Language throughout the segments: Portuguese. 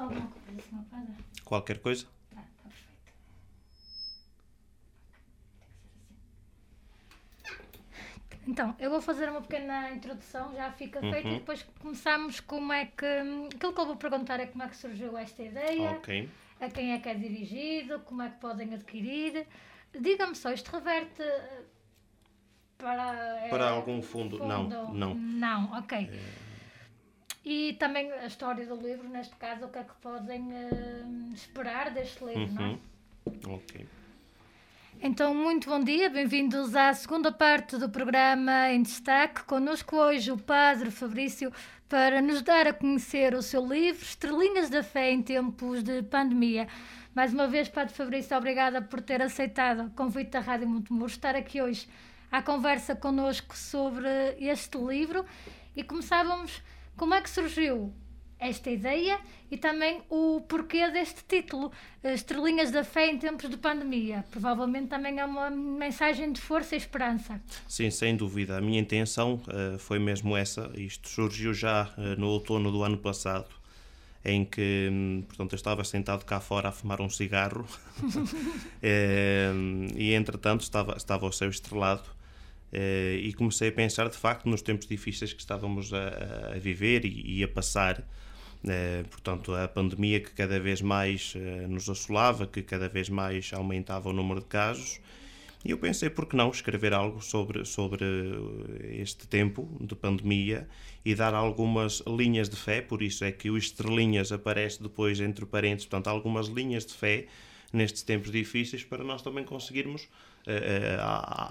só alguma coisa, Sr. Padre? Qualquer coisa? Tá, tá perfeito. Então, eu vou fazer uma pequena introdução, já fica feita, Uhum. e depois começamos como é que. Aquilo que eu vou perguntar é como é que surgiu esta ideia, Ok. a quem é que é dirigido, como é que podem adquirir. Diga-me só, isto reverte eh, para. Para eh, algum fundo? Não, não. Não, ok. E também a história do livro, neste caso, o que é que podem eh, esperar deste livro, não é? Uhum. Ok. Então, muito bom dia, bem-vindos à segunda parte do programa em destaque. Connosco hoje o Padre Fabrício para nos dar a conhecer o seu livro Estrelinhas da Fé em Tempos de Pandemia. Mais uma vez, Padre Fabrício, obrigada por ter aceitado o convite da Rádio Montemuro, estar aqui hoje à conversa connosco sobre este livro e começávamos como é que surgiu esta ideia e também o porquê deste título, Estrelinhas da Fé em Tempos de Pandemia. Provavelmente também é uma mensagem de força e esperança. Sim, sem dúvida. A minha intenção eh, foi mesmo essa. Isto surgiu já eh, no outono do ano passado, em que, hum, portanto, eu estava sentado cá fora a fumar um cigarro Eh, e, entretanto, estava, estava o céu estrelado eh, e comecei a pensar, de facto, nos tempos difíceis que estávamos a, a viver e, e a passar. Eh, portanto, a pandemia que cada vez mais eh, nos assolava, que cada vez mais aumentava o número de casos. E eu pensei, por que não escrever algo sobre, sobre eh, este tempo de pandemia e dar algumas linhas de fé, por isso é que o estrelinhas aparece depois entre parênteses, portanto, algumas linhas de fé nestes tempos difíceis para nós também conseguirmos eh, eh,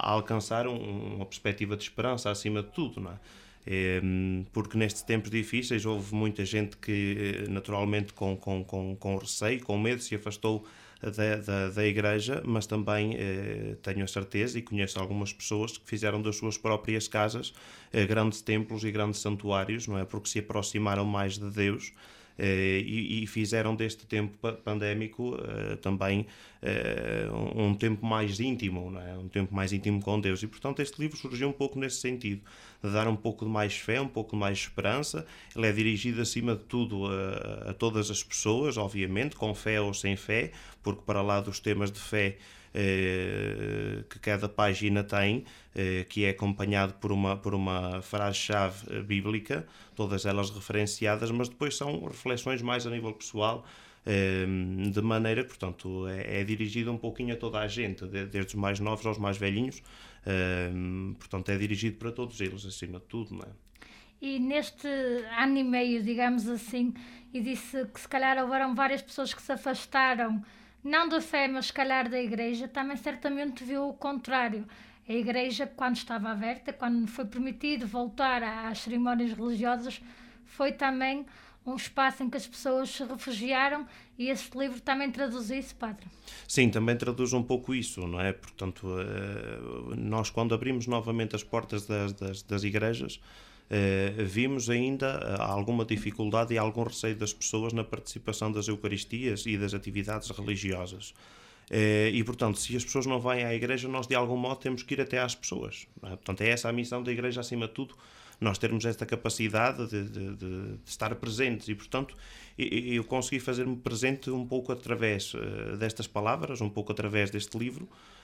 alcançar um- uma perspectiva de esperança acima de tudo, não é? Eh, porque nestes tempos difíceis houve muita gente que, eh, naturalmente, com, com, com, com receio, com medo, se afastou da, da, da igreja, mas também eh, tenho a certeza e conheço algumas pessoas que fizeram das suas próprias casas eh, grandes templos e grandes santuários, não é? Porque se aproximaram mais de Deus. Eh, e, e fizeram deste tempo pa- pandémico eh, também eh, um, tempo mais íntimo, é? um tempo mais íntimo com Deus. E portanto este livro surgiu um pouco nesse sentido, de dar um pouco de mais fé, um pouco de mais esperança. Ele é dirigido acima de tudo a, a todas as pessoas, obviamente, com fé ou sem fé, porque para lá dos temas de fé que cada página tem, eh, que é acompanhado por uma, por uma frase-chave eh, bíblica, todas elas referenciadas, mas depois são reflexões mais a nível pessoal, eh, de maneira que, portanto, é, é dirigido um pouquinho a toda a gente, de- desde os mais novos aos mais velhinhos, eh, portanto, é dirigido para todos eles, acima de tudo, não é? E neste ano e meio, digamos assim, e disse que se calhar houveram várias pessoas que se afastaram, não da fé, mas se calhar da igreja, também certamente viu o contrário. A igreja, quando estava aberta, quando foi permitido voltar às cerimónias religiosas, foi também um espaço em que as pessoas se refugiaram e este livro também traduz isso, Padre. Sim, também traduz um pouco isso, não é? Portanto, eh, nós quando abrimos novamente as portas das, das, das igrejas, vimos ainda eh, alguma dificuldade e algum receio das pessoas na participação das Eucaristias e das atividades religiosas. Eh, E, portanto, se as pessoas não vêm à igreja, nós de algum modo temos que ir até às pessoas. é? Portanto, é essa a missão da igreja acima de tudo, nós termos esta capacidade de, de- de- estar presentes e, portanto, eu consegui fazer-me presente um pouco através eh, destas palavras, um pouco através deste livro, eh,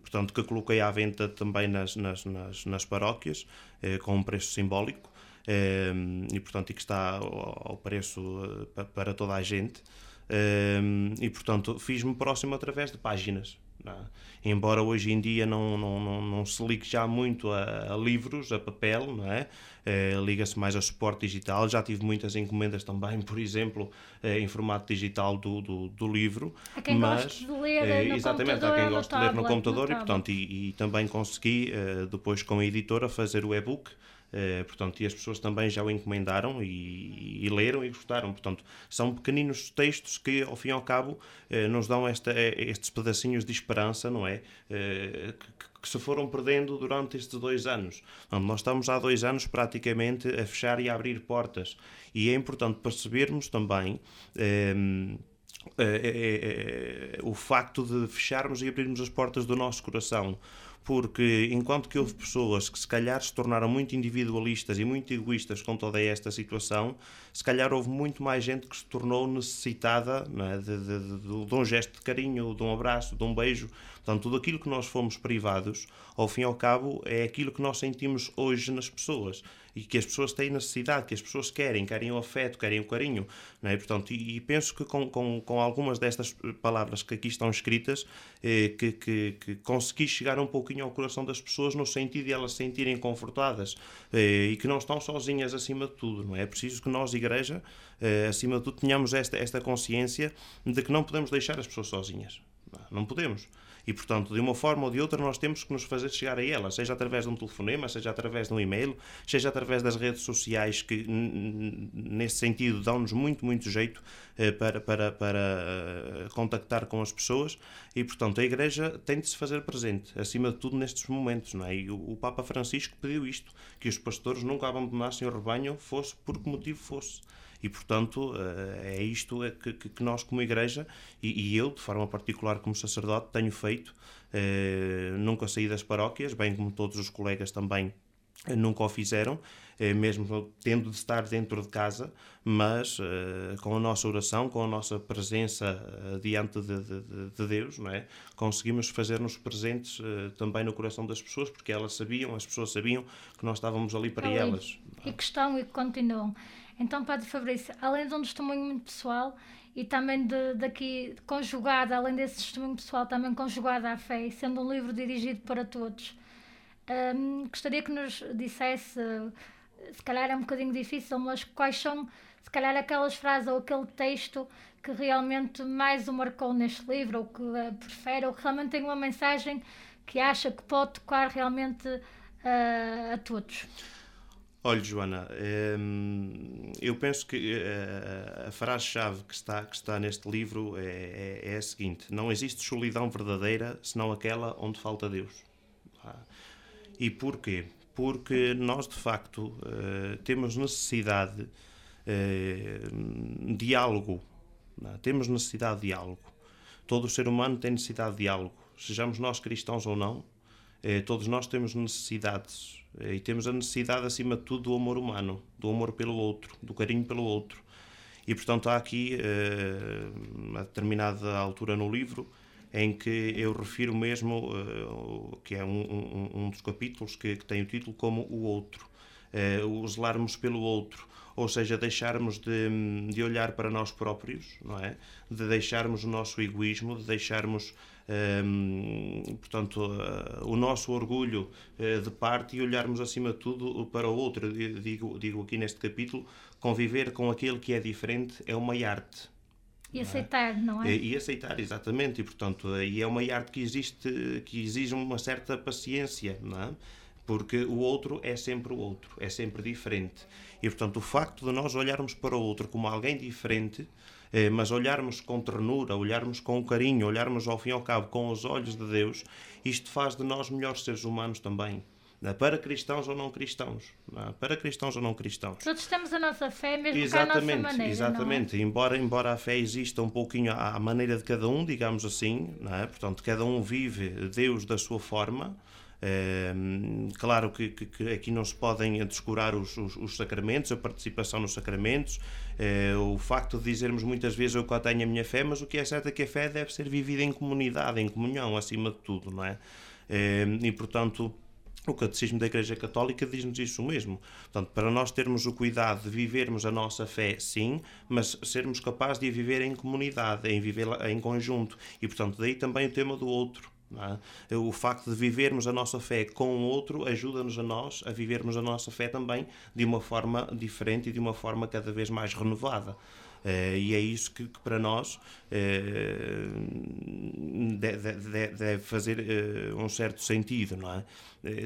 portanto, que coloquei à venda também nas, nas, nas, nas paróquias, eh, com um preço simbólico, eh, e, portanto, e que está ao, preço eh, pa- para toda a gente. Um, e portanto fiz-me próximo através de páginas. É? Embora hoje em dia não, não, não, não se ligue já muito a, a livros, a papel, não é? Eh, Liga-se mais a suporte digital. Já tive muitas encomendas também, por exemplo, eh, em formato digital do, do, do livro. Há quem mas, de ler eh, no exatamente, há quem goste de ler no computador no e, portanto, e, e também consegui, eh, depois com a editora, fazer o e-book. Eh, portanto, e as pessoas também já o encomendaram e, e leram e gostaram. Portanto, são pequeninos textos que, ao fim e ao cabo, eh, nos dão esta, eh, estes pedacinhos de esperança, não é? Que, que se foram perdendo durante estes dois anos. Nós estamos há dois anos praticamente a fechar e a abrir portas. E é importante percebermos também. eh, é, é, o facto de fecharmos e abrirmos as portas do nosso coração. porque enquanto que houve pessoas que se calhar se tornaram muito individualistas e muito egoístas com toda esta situação, se calhar houve muito mais gente que se tornou necessitada é? de, de, de, de, um gesto de carinho, de um abraço, de um beijo. Portanto, tudo aquilo que nós fomos privados, ao fim e ao cabo, é aquilo que nós sentimos hoje nas pessoas e que as pessoas têm necessidade, que as pessoas querem, querem o afeto, querem o carinho. Não é? Portanto, e, e penso que com, com, com, algumas destas palavras que aqui estão escritas, eh, que, que, que, consegui chegar um pouquinho ao coração das pessoas no sentido de elas se sentirem confortadas eh, e que não estão sozinhas acima de tudo. Não é? é preciso que nós, Igreja, eh, acima de tudo, tenhamos esta, esta consciência de que não podemos deixar as pessoas sozinhas. Não podemos. E, portanto, de uma forma ou de outra, nós temos que nos fazer chegar a elas, seja através de um telefonema, seja através de um e-mail, seja através das redes sociais, que, nesse sentido, dão-nos muito, muito jeito eh, para, para, para eh, contactar com as pessoas. E, portanto, a Igreja tem de se fazer presente, acima de tudo, nestes momentos. Não é? E o, o Papa Francisco pediu isto: que os pastores nunca abandonassem o rebanho, fosse por que motivo fosse. E, portanto, eh, é isto é que, que nós, como Igreja, e, e, eu, de forma particular, como sacerdote, tenho feito. Eh, nunca saí das paróquias, bem como todos os colegas também eh, nunca o fizeram, mesmo tendo de estar dentro de casa, mas com a nossa oração, com a nossa presença diante de, de, de, Deus, não é? conseguimos fazer-nos presentes também no coração das pessoas, porque elas sabiam, as pessoas sabiam que nós estávamos ali para ali. elas. E que estão e que continuam. Então, Padre Fabrício, além de um testemunho muito pessoal e também de, daqui conjugado, além desse testemunho pessoal, também conjugado à fé, sendo um livro dirigido para todos, um, gostaria que nos dissesse, se calhar é um bocadinho difícil, mas quais são, se calhar, aquelas frases ou aquele texto que realmente mais o marcou neste livro, ou que prefere, ou que realmente tem uma mensagem que acha que pode tocar realmente uh, a todos. Olha, Joana, hum, eu penso que eh, a frase-chave que está, que está neste livro é, é, é, a seguinte: não existe solidão verdadeira senão aquela onde falta Deus. Ah, e porquê? Porque nós, de facto, eh, temos necessidade de eh, diálogo. É? Temos necessidade de diálogo. Todo ser humano tem necessidade de diálogo. Sejamos nós cristãos ou não, todos nós temos necessidades e temos a necessidade, acima de tudo, do amor humano, do amor pelo outro, do carinho pelo outro. E, portanto, há aqui, uh, a determinada altura no livro, em que eu refiro mesmo, que é um, um, um, dos capítulos que, que, tem o título como O Outro, o zelarmos pelo outro, ou seja, deixarmos de, de olhar para nós próprios, não é? De deixarmos o nosso egoísmo, de deixarmos portanto, uh, o nosso orgulho uh, de parte e olharmos acima de tudo para o outro. Eu digo, digo aqui neste capítulo: conviver com aquele que é diferente é uma arte. E aceitar, não é? E, e aceitar, exatamente. E, portanto, e é uma arte que, existe, que exige uma certa paciência, não é? Porque o outro é sempre o outro, é sempre diferente. E, portanto, o facto de nós olharmos para o outro como alguém diferente eh, mas olharmos com ternura, olharmos com carinho, olharmos ao fim e ao cabo com os olhos de Deus, isto faz de nós melhores seres humanos também. É? Para cristãos ou não cristãos. É? Para cristãos ou não cristãos. Todos temos a nossa fé, mesmo exatamente, que a nossa maneira. Exatamente. É? Embora, embora a fé exista um pouquinho à, maneira de cada um, digamos assim, é? portanto, cada um vive Deus da sua forma, claro que, que, que, aqui não se podem descurar os, os, os, sacramentos, a participação nos sacramentos, eh, o facto de dizermos muitas vezes eu cá tenho a minha fé, mas o que é certo é que a fé deve ser vivida em comunidade, em comunhão, acima de tudo, não é? e portanto. O Catecismo da Igreja Católica diz-nos isso mesmo. Portanto, para nós termos o cuidado de vivermos a nossa fé, sim, mas sermos capazes de a viver em comunidade, em viver em conjunto. E, portanto, daí também o tema do outro. É? O facto de vivermos a nossa fé com o outro ajuda-nos a nós a vivermos a nossa fé também de uma forma diferente e de uma forma cada vez mais renovada. Uh, e é isso que, que para nós uh, deve, deve, fazer uh, um certo sentido, não é?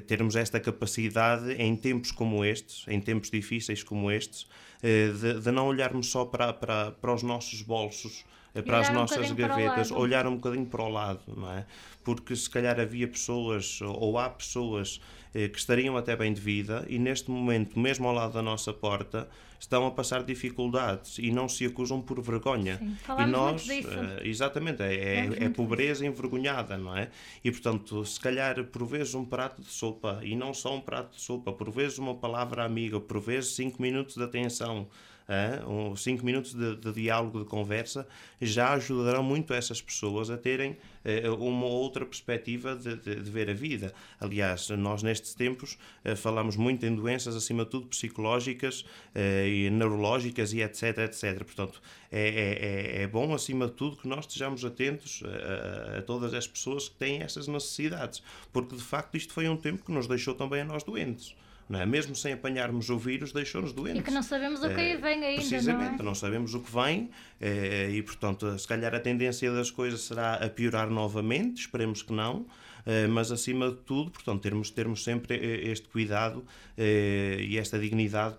termos esta capacidade em tempos como estes, em tempos difíceis como estes, de, de, não olharmos só para, para, para os nossos bolsos, para as nossas um gavetas, olhar um bocadinho para o lado, não é? porque se calhar havia pessoas, ou há pessoas, eh, que estariam até bem de vida e neste momento, mesmo ao lado da nossa porta, estão a passar dificuldades e não se acusam por vergonha. Sim, e nós, uh, exatamente, é, é, é pobreza disso. envergonhada, não é? E portanto, se calhar por vezes um prato de sopa e não só um prato de sopa, por vezes uma palavra amiga, por vezes cinco minutos de atenção uh, cinco minutos de, de, diálogo, de conversa, já ajudarão muito essas pessoas a terem uh, uma outra perspectiva de, de, de, ver a vida. Aliás, nós nestes tempos uh, falamos muito em doenças, acima de tudo, psicológicas e neurológicas e etc, etc. Portanto, é, é, é, é bom, acima de tudo, que nós estejamos atentos a, a, todas as pessoas que têm essas necessidades, porque de facto isto foi um tempo que nos deixou também a nós doentes não é? Mesmo sem apanharmos o vírus, deixou-nos doentes. E que não sabemos o que é, vem ainda, Precisamente, não, é? não sabemos o que vem é, e, portanto, se calhar a tendência das coisas será a piorar novamente, esperemos que não, é, mas acima de tudo, portanto, termos, termos sempre este cuidado e esta dignidade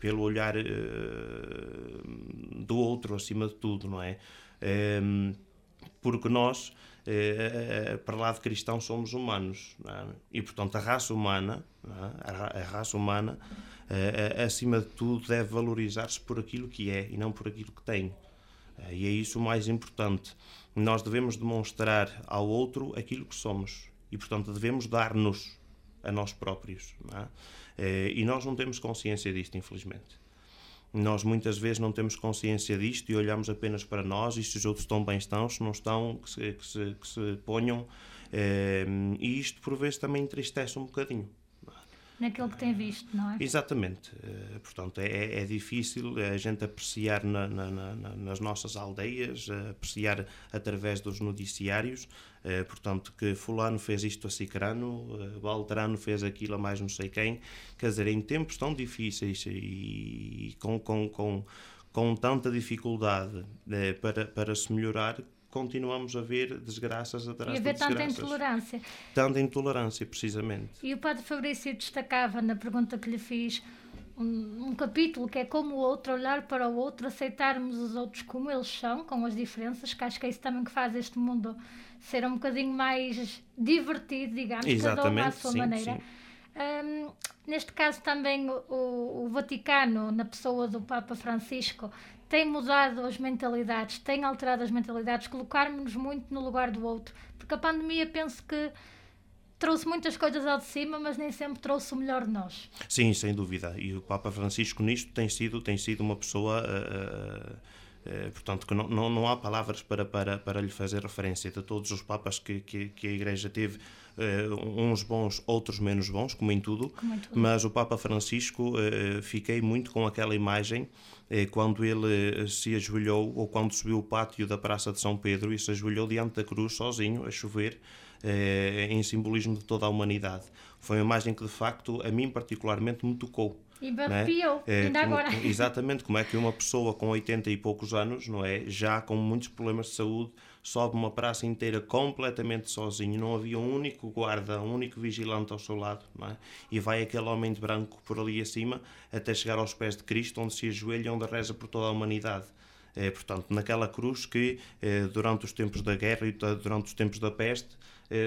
pelo olhar do outro, acima de tudo, não é? Porque nós eh, para lá de cristão somos humanos é? e portanto a raça humana é? a, raça humana eh, eh, acima de tudo deve valorizar-se por aquilo que é e não por aquilo que tem e é isso o mais importante nós devemos demonstrar ao outro aquilo que somos e portanto devemos dar-nos a nós próprios é? e nós não temos consciência disto infelizmente nós muitas vezes não temos consciência disto e olhamos apenas para nós e se os outros estão bem estão, se não estão, que se, que se, que se ponham. Eh, e isto por vezes também entristece um bocadinho naquilo que tem visto, não é? Exatamente. Uh, portanto, é, é difícil a gente apreciar na, na, na, nas nossas aldeias, uh, apreciar através dos noticiários, uh, portanto, que fulano fez isto a Cicrano, Balterano fez aquilo a mais não sei quem. Quer dizer, em tempos tão difíceis e com, com, com, com tanta dificuldade para, para se melhorar, continuamos a ver desgraças atrás de desgraças. E haver tanta intolerância. Tanta intolerância, precisamente. E o padre Fabrício destacava na pergunta que lhe fiz um, um, capítulo que é como o outro, olhar para o outro, aceitarmos os outros como eles são, com as diferenças, que acho que é isso também que faz este mundo ser um bocadinho mais divertido, digamos, Exatamente, cada um à sua sim, maneira. Sim. Um, neste caso também o, o, Vaticano, na pessoa do Papa Francisco, tem mudado as mentalidades, tem alterado as mentalidades, colocarmos-nos muito no lugar do outro. Porque a pandemia penso que trouxe muitas coisas ao de cima, mas nem sempre trouxe o melhor de nós. Sim, sem dúvida. E o Papa Francisco nisto tem sido, tem sido uma pessoa. Uh, uh, portanto, que não, não, não há palavras para, para, para lhe fazer referência de todos os papas que, que, que a Igreja teve, uh, uns bons, outros menos bons, como em tudo, como em tudo. mas o Papa Francisco, fiquei muito com aquela imagem é quando ele eh, se ajoelhou, ou quando subiu o pátio da Praça de São Pedro e se ajoelhou diante da cruz, sozinho, a chover, eh, em simbolismo de toda a humanidade. Foi uma imagem que, de facto, a mim particularmente me tocou. E me arrepiou, é? ainda como, agora. Exatamente, como é que uma pessoa com 80 e poucos anos, não é, já com muitos problemas de saúde, sobe uma praça inteira completamente sozinho, não havia um único guarda, um único vigilante ao seu lado, é? E vai aquele homem de branco por ali acima até chegar aos pés de Cristo, onde se ajoelha e onde reza por toda a humanidade. É, portanto, naquela cruz que, é, durante os tempos da guerra e durante os tempos da peste,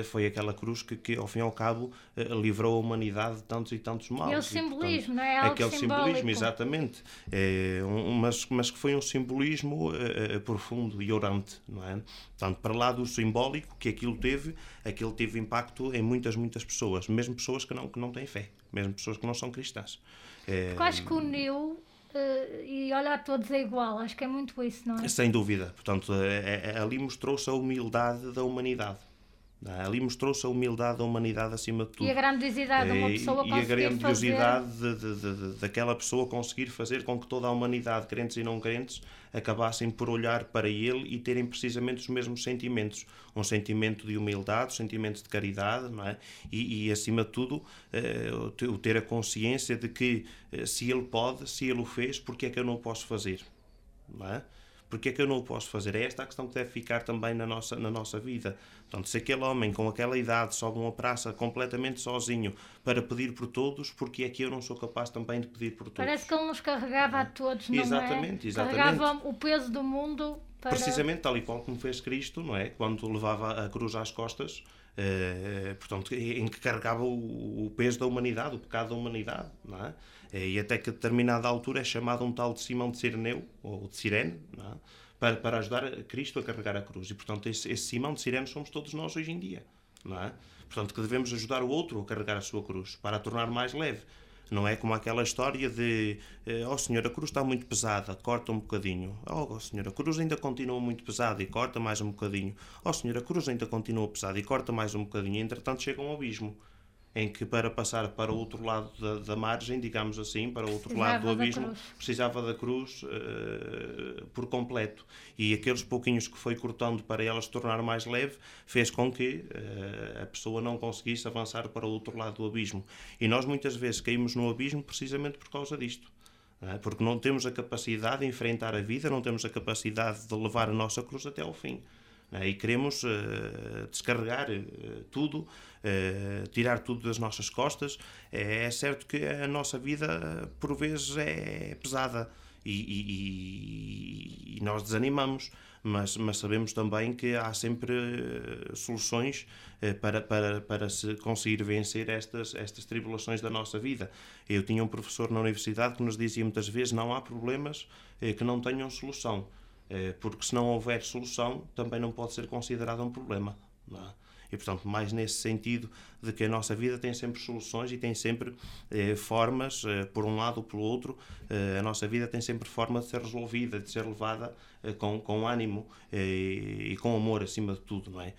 foi aquela cruz que, que, ao fim e ao cabo, é, livrou a humanidade de tantos e tantos males. E o simbolismo, e, portanto, não é? Algo aquele simbólico. simbolismo, exatamente. É, um, mas, mas que foi um simbolismo é, profundo e orante, não é? Portanto, para lá do simbólico que aquilo teve, aquilo teve impacto em muitas, muitas pessoas, mesmo pessoas que não, que não têm fé, mesmo pessoas que não são cristãs. Porque acho que uniu Uh, e olhar todos é igual, acho que é muito isso, não é? Sem dúvida, portanto, é, é, ali mostrou-se a humildade da humanidade. É? Ali mostrou-se a humildade da humanidade acima de tudo. E a grandiosidade de uma pessoa e, conseguir E a grandiosidade fazer... de, de, de, daquela pessoa conseguir fazer com que toda a humanidade, crentes e não crentes, acabassem por olhar para ele e terem precisamente os mesmos sentimentos. Um sentimento de humildade, um sentimento de caridade, não é? E, e acima de tudo, uh, o ter a consciência de que uh, se ele pode, se ele o fez, porque é que eu não o posso fazer? Não é? Porque é que eu não o posso fazer? É esta a questão que deve ficar também na nossa, na nossa vida. Portanto, se aquele homem com aquela idade sobe uma praça completamente sozinho para pedir por todos, porque é que eu não sou capaz também de pedir por todos? Parece que ele nos carregava a todos, não exatamente, é? Exatamente, Carregava o peso do mundo Para... Precisamente tal e qual como fez Cristo, não é? Quando levava a cruz às costas, eh, portanto, em que carregava o, o, peso da humanidade, o pecado da humanidade, não é? Eh, e até que a determinada altura é chamado um tal de Simão de Cireneu, ou de Cirene, é? para, para ajudar Cristo a carregar a cruz. E, portanto, esse, esse Simão de Cirene somos todos nós hoje em dia, não é? Portanto, que devemos ajudar o outro a carregar a sua cruz, para a tornar mais leve. Não é como aquela história de oh senhor, a cruz está muito pesada, corta um bocadinho. Oh senhor, a cruz ainda continua muito pesada e corta mais um bocadinho. Oh senhor, a cruz ainda continua pesada e corta mais um bocadinho. Entretanto chega um abismo em que para passar para o outro lado da, da margem, digamos assim, para o outro precisava lado do abismo, da precisava da cruz uh, por completo. E aqueles pouquinhos que foi cortando para ela se tornar mais leve, fez com que uh, a pessoa não conseguisse avançar para o outro lado do abismo. E nós muitas vezes caímos no abismo precisamente por causa disto. É? Porque não temos a capacidade de enfrentar a vida, não temos a capacidade de levar a nossa cruz até ao fim. E queremos uh, descarregar uh, tudo, uh, tirar tudo das nossas costas. É, é, certo que a nossa vida, por vezes, é pesada e, e, e nós desanimamos, mas, mas, sabemos também que há sempre soluções para, para, para se conseguir vencer estas, estas tribulações da nossa vida. Eu tinha um professor na universidade que nos dizia muitas vezes: não há problemas que não tenham solução. Eh, porque se não houver solução, também não pode ser considerado um problema. É? E, portanto, mais nesse sentido de que a nossa vida tem sempre soluções e tem sempre eh, formas, eh, por um lado ou pelo outro, eh, a nossa vida tem sempre forma de ser resolvida, de ser levada eh, com, com ânimo eh, e com amor acima de tudo, não é?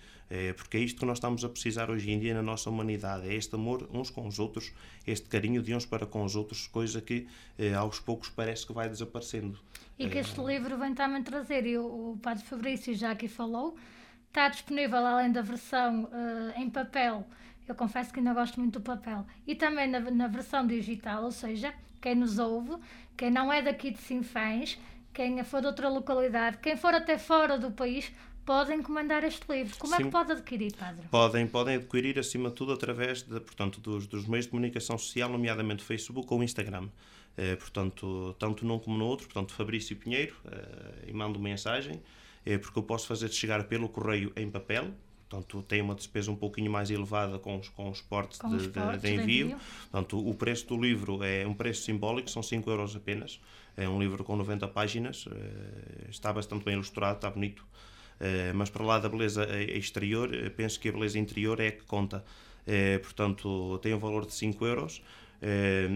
porque é isto que nós estamos a precisar hoje em dia na nossa humanidade, é este amor uns com os outros, este carinho de uns para com os outros, coisa que aos poucos parece que vai desaparecendo. E que este livro vem também trazer, e o, o Padre Fabrício já aqui falou, está disponível além da versão uh, em papel. Eu confesso que ainda gosto muito do papel. E também na, na, versão digital, ou seja, quem nos ouve, quem não é daqui de Sinfãs, quem for de outra localidade, quem for até fora do país, podem encomendar este livro. Como Sim. é que pode adquirir, Padre? Podem, podem adquirir, acima de tudo, através de, portanto, dos, dos meios de comunicação social, nomeadamente Facebook ou Instagram. Eh, portanto, tanto num como no outro, portanto, Fabrício Pinheiro, eh, e mando mensagem, porque eu posso fazer chegar pelo correio em papel, portanto, tem uma despesa um pouquinho mais elevada com os, com os portes, com de, os portes de, de, envio. de, envio. Portanto, o preço do livro é um preço simbólico, são 5 euros apenas. É um livro com 90 páginas, está bastante bem ilustrado, está bonito. Mas para lá da beleza exterior, penso que a beleza interior é a que conta. Portanto, tem um valor de 5 euros.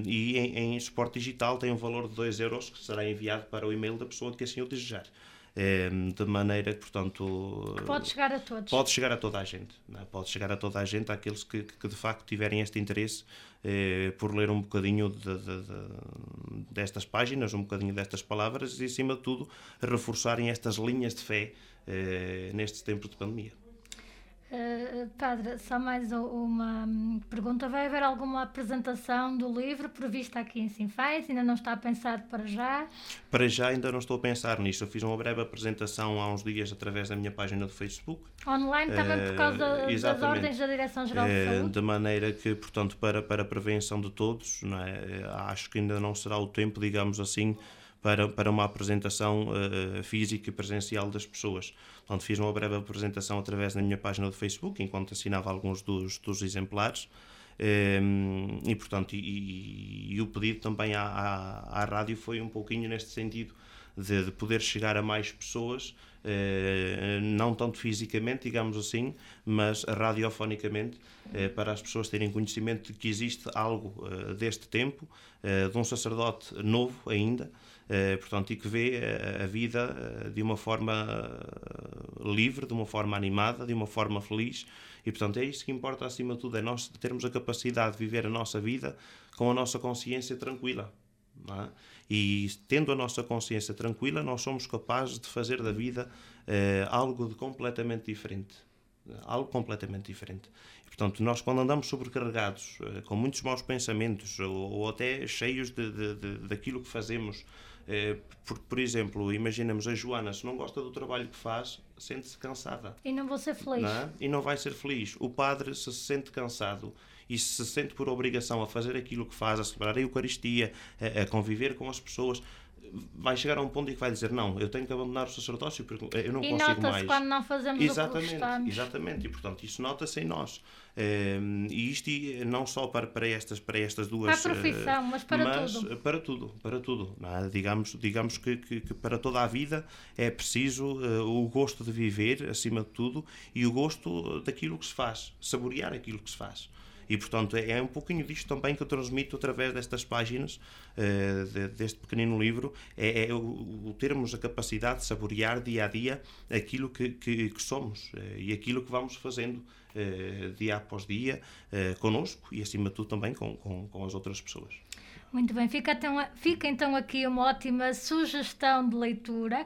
E em, em, suporte digital tem um valor de 2 euros que será enviado para o e-mail da pessoa que assim o desejar. Uh, de maneira que, portanto. Que pode chegar a todos. Pode chegar a toda a gente. É? Pode chegar a toda a gente, àqueles que, que de facto tiverem este interesse uh, por ler um bocadinho de, de, de, destas páginas, um bocadinho destas palavras e, acima de tudo, reforçarem estas linhas de fé nestes tempos de pandemia. Uh, padre, só mais uma pergunta. Vai haver alguma apresentação do livro prevista aqui em Sinfãs? Ainda não está pensado para já? Para já ainda não estou a pensar nisso. Eu fiz uma breve apresentação há uns dias através da minha página do Facebook. Online também por causa uh, das ordens da Direção-Geral de Saúde? De maneira que, portanto, para, para a prevenção de todos, é? acho que ainda não será o tempo, digamos assim, para, para uma apresentação uh, física e presencial das pessoas. Portanto, fiz uma breve apresentação através da minha página do Facebook, enquanto assinava alguns dos, dos exemplares. Um, ehm, e, portanto, e, e, o pedido também à, à, à, rádio foi um pouquinho neste sentido de, de poder chegar a mais pessoas, eh, não tanto fisicamente, digamos assim, mas radiofonicamente, eh, para as pessoas terem conhecimento de que existe algo deste tempo, de um sacerdote novo ainda, portanto, e que vê a, a vida eh, de uma forma eh, livre, de uma forma animada, de uma forma feliz. E, portanto, é isso que importa acima de tudo: é nós termos a capacidade de viver a nossa vida com a nossa consciência tranquila. É? E tendo a nossa consciência tranquila, nós somos capazes de fazer da vida algo de completamente diferente. Algo completamente diferente. E, portanto, nós quando andamos sobrecarregados, com muitos maus pensamentos, ou, ou até cheios de, de, de, daquilo que fazemos, eh, por, por exemplo, imaginemos a Joana, se não gosta do trabalho que faz, sente-se cansada. E não vou ser feliz. Não é? E não vai ser feliz. O padre, se se sente cansado e se se sente por obrigação a fazer aquilo que faz, a celebrar a Eucaristia, a, a conviver com as pessoas, vai chegar a um ponto em que vai dizer não, eu tenho que abandonar o sacerdócio porque eu não e consigo mais. quando não fazemos exatamente, o que. Exatamente, e portanto isso nota-se em nós. Um, e isto não só para, para, estas, para estas duas... Para a profissão, mas para mas tudo. Para tudo, para tudo. É? Digamos, digamos que, que, que, para toda a vida é preciso uh, o gosto de viver, acima de tudo, e o gosto daquilo que se faz, saborear aquilo que se faz. E, portanto, é, é um pouquinho disto também que eu transmito através destas páginas, uh, de, deste pequenino livro, é, é o, o, termos a capacidade de saborear dia a dia aquilo que, que, que somos uh, e aquilo que vamos fazendo uh, dia após dia uh, e, acima de tudo, também com, com, com as outras pessoas. Muito bem, fica então, fica então aqui uma ótima sugestão de leitura,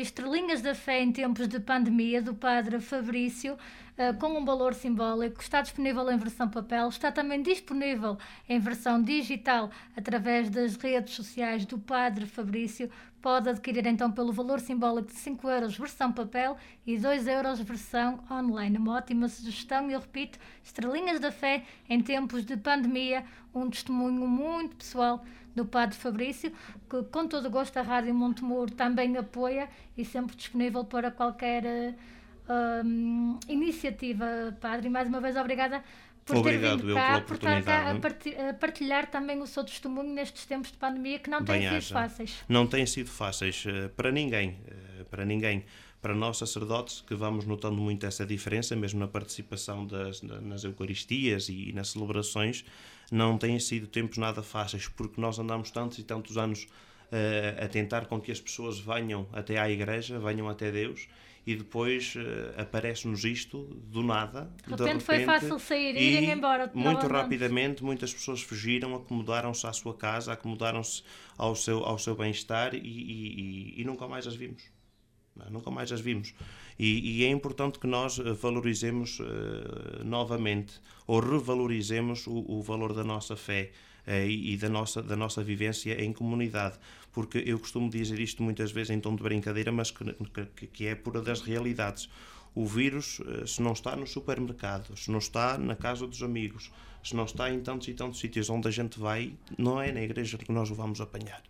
Estrelinhas da Fé em Tempos de Pandemia, do Padre Fabrício, uh, com um valor simbólico. Está disponível em versão papel, está também disponível em versão digital através das redes sociais do Padre Fabrício. Pode adquirir então pelo valor simbólico de 5 euros versão papel e 2 euros versão online. Uma ótima sugestão, eu repito, Estrelinhas da Fé em tempos de pandemia, um testemunho muito pessoal do Padre Fabrício, que com todo gosto a Rádio Montemuro também apoia e sempre disponível para qualquer uh, um, iniciativa, Padre. E mais uma vez, obrigada por Obrigado, ter vindo cá, por estar cá a partilhar também o seu testemunho nestes tempos de pandemia que não têm sido fáceis. Não têm sido fáceis uh, para ninguém, uh, para ninguém. Para nós sacerdotes, que vamos notando muito essa diferença, mesmo na participação das, nas Eucaristias e nas celebrações, não têm sido tempos nada fáceis, porque nós andamos tantos e tantos anos uh, a tentar com que as pessoas venham até à Igreja, venham até Deus, e depois uh, aparece-nos isto do nada. De repente, de repente foi fácil sair e irem embora. Muito rapidamente, muitas pessoas fugiram, acomodaram-se à sua casa, acomodaram-se ao seu, ao seu bem-estar e, e, e, nunca mais as vimos. Não, nunca mais as vimos. E, e, é importante que nós eh, valorizemos uh, novamente ou revalorizemos o, o valor da nossa fé e, e da, nossa, da nossa vivência em comunidade porque eu costumo dizer isto muitas vezes em tom de brincadeira, mas que, que, que é pura das realidades. O vírus, eh, se não está no supermercado, se não está na casa dos amigos, se não está em tantos e tantos sítios onde a gente vai, não é na igreja que nós o vamos apanhar.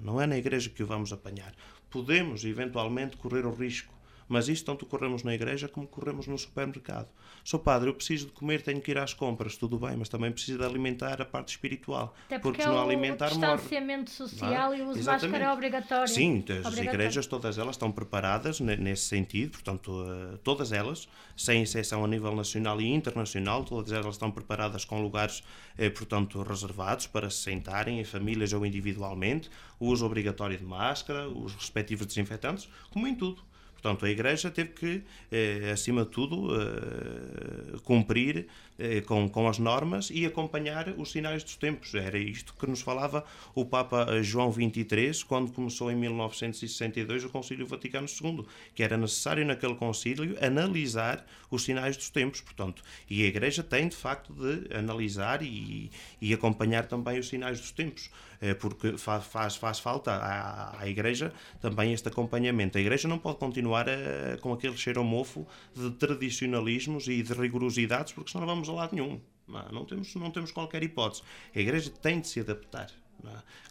Não é na igreja que o vamos apanhar. Podemos, eventualmente, correr o risco mas isso tanto corremos na igreja como corremos no supermercado. Sou padre, eu preciso de comer, tenho que ir às compras, tudo bem, mas também preciso de alimentar a parte espiritual. Até porque, porque se não alimentar, morre. O distanciamento social e o uso de máscara é obrigatório. Sim, as obrigatório. igrejas, todas elas estão preparadas nesse sentido, portanto, eh, todas elas, sem exceção a nível nacional e internacional, todas elas estão preparadas com lugares, eh, portanto, reservados para se sentarem em famílias ou individualmente, o uso obrigatório de máscara, os respectivos desinfetantes, como em tudo. Portanto, a Igreja teve que, eh, acima de tudo, eh, cumprir eh, com, com as normas e acompanhar os sinais dos tempos. Era isto que nos falava o Papa João XXIII quando começou em 1962 o Concílio Vaticano II, que era necessário naquele concílio analisar os sinais dos tempos. Portanto, e a Igreja tem, de facto, de analisar e, e acompanhar também os sinais dos tempos. Eh, porque faz, faz, faz falta à, à Igreja também este acompanhamento. A Igreja não pode continuar a, eh, com aquele cheiro mofo de tradicionalismos e de rigorosidades, porque senão não vamos a lado nenhum. Não, não, temos, não temos qualquer hipótese. A Igreja tem de se adaptar.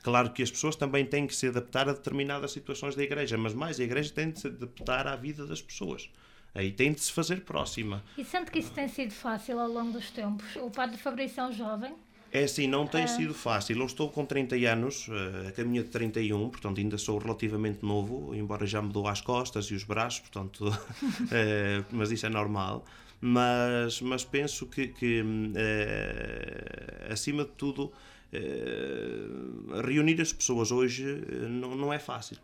Claro que as pessoas também têm que se adaptar a determinadas situações da Igreja, mas mais a Igreja tem de se adaptar à vida das pessoas. Aí tem de se fazer próxima. E sente que isso tem sido fácil ao longo dos tempos? O padre Fabrício é um jovem, é assim, não tem ah. sido fácil. Eu estou com 30 anos, eh, a caminho de 31, portanto ainda sou relativamente novo, embora já me dou as costas e os braços, portanto, eh, mas isso é normal. Mas, mas penso que, que eh, acima de tudo, reunir as pessoas hoje não, não é fácil.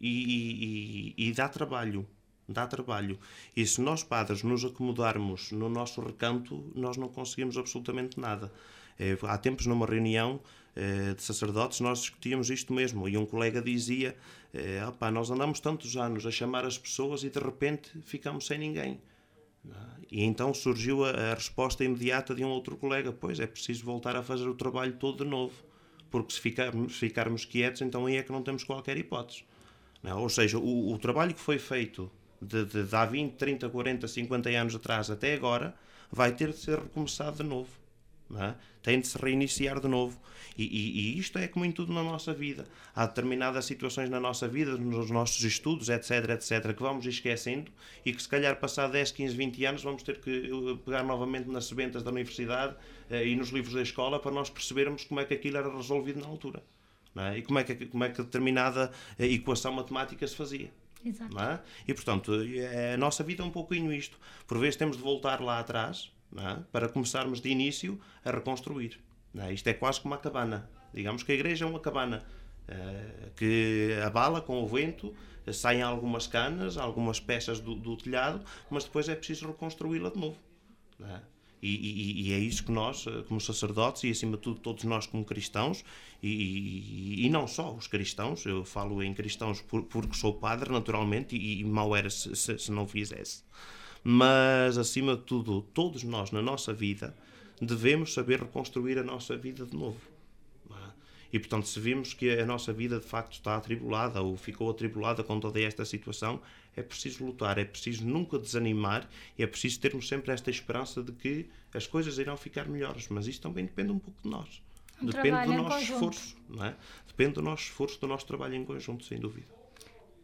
E, e, e, dá trabalho. Dá trabalho. E se nós, padres, nos acomodarmos no nosso recanto, nós não conseguimos absolutamente nada. Eh, há tempos, numa reunião eh, de sacerdotes, nós discutíamos isto mesmo. E um colega dizia: opa, nós andamos tantos anos a chamar as pessoas e de repente ficamos sem ninguém. E então surgiu a, a, resposta imediata de um outro colega: Pois é preciso voltar a fazer o trabalho todo de novo, porque se ficarmos, ficarmos quietos, então aí é que não temos qualquer hipótese. Não? Ou seja, o, o, trabalho que foi feito de, de, de há 20, 30, 40, 50 anos atrás até agora vai ter de ser recomeçado de novo. É? Tem de se reiniciar de novo. E, e, e, isto é como em tudo na nossa vida. Há determinadas situações na nossa vida, nos nossos estudos, etc, etc, que vamos esquecendo e que se calhar passar 10, 15, 20 anos vamos ter que eh, pegar novamente nas sebentas da universidade eh, e nos livros da escola para nós percebermos como é que aquilo era resolvido na altura. É? E como é, que, como é que determinada eh, equação matemática se fazia. Exato. É? E portanto, a nossa vida é um pouquinho isto. Por vezes temos de voltar lá atrás é? para começarmos de início a reconstruir. É? Isto é quase como uma cabana. Digamos que a igreja é uma cabana uh, que abala com o vento, saem algumas canas, algumas peças do, do telhado, mas depois é preciso reconstruí-la de novo. É? E, e, e, é isso que nós, eh, como sacerdotes, e acima de tudo todos nós como cristãos, e, e não só os cristãos, eu falo em cristãos por, porque sou padre, naturalmente, e, mal era se, se, se não fizesse mas acima de tudo, todos nós na nossa vida devemos saber reconstruir a nossa vida de novo. É? E portanto, se vimos que a nossa vida de facto está atribulada ou ficou atribulada com toda esta situação, é preciso lutar, é preciso nunca desanimar e é preciso termos sempre esta esperança de que as coisas irão ficar melhores. Mas isso também depende um pouco de nós. Um depende do nosso esforço, não é? Depende do nosso esforço, do nosso trabalho em conjunto, sem dúvida.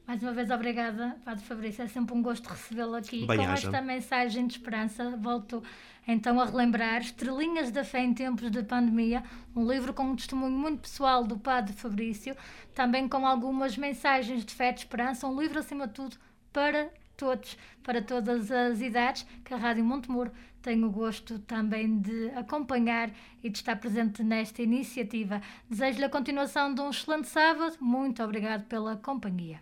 Mais uma vez, obrigada, Padre Fabrício. É sempre um gosto recebê-lo aqui. Bem Com esta mensagem de esperança, volto então a relembrar Estrelinhas da Fé em Tempos de Pandemia, um livro com um testemunho muito pessoal do Padre Fabrício, também com algumas mensagens de fé e de esperança, um livro, acima de tudo, para todos, para todas as idades, que a Rádio Montemuro tem o gosto também de acompanhar e de estar presente nesta iniciativa. Desejo-lhe a continuação de um excelente sábado. Muito obrigado pela companhia.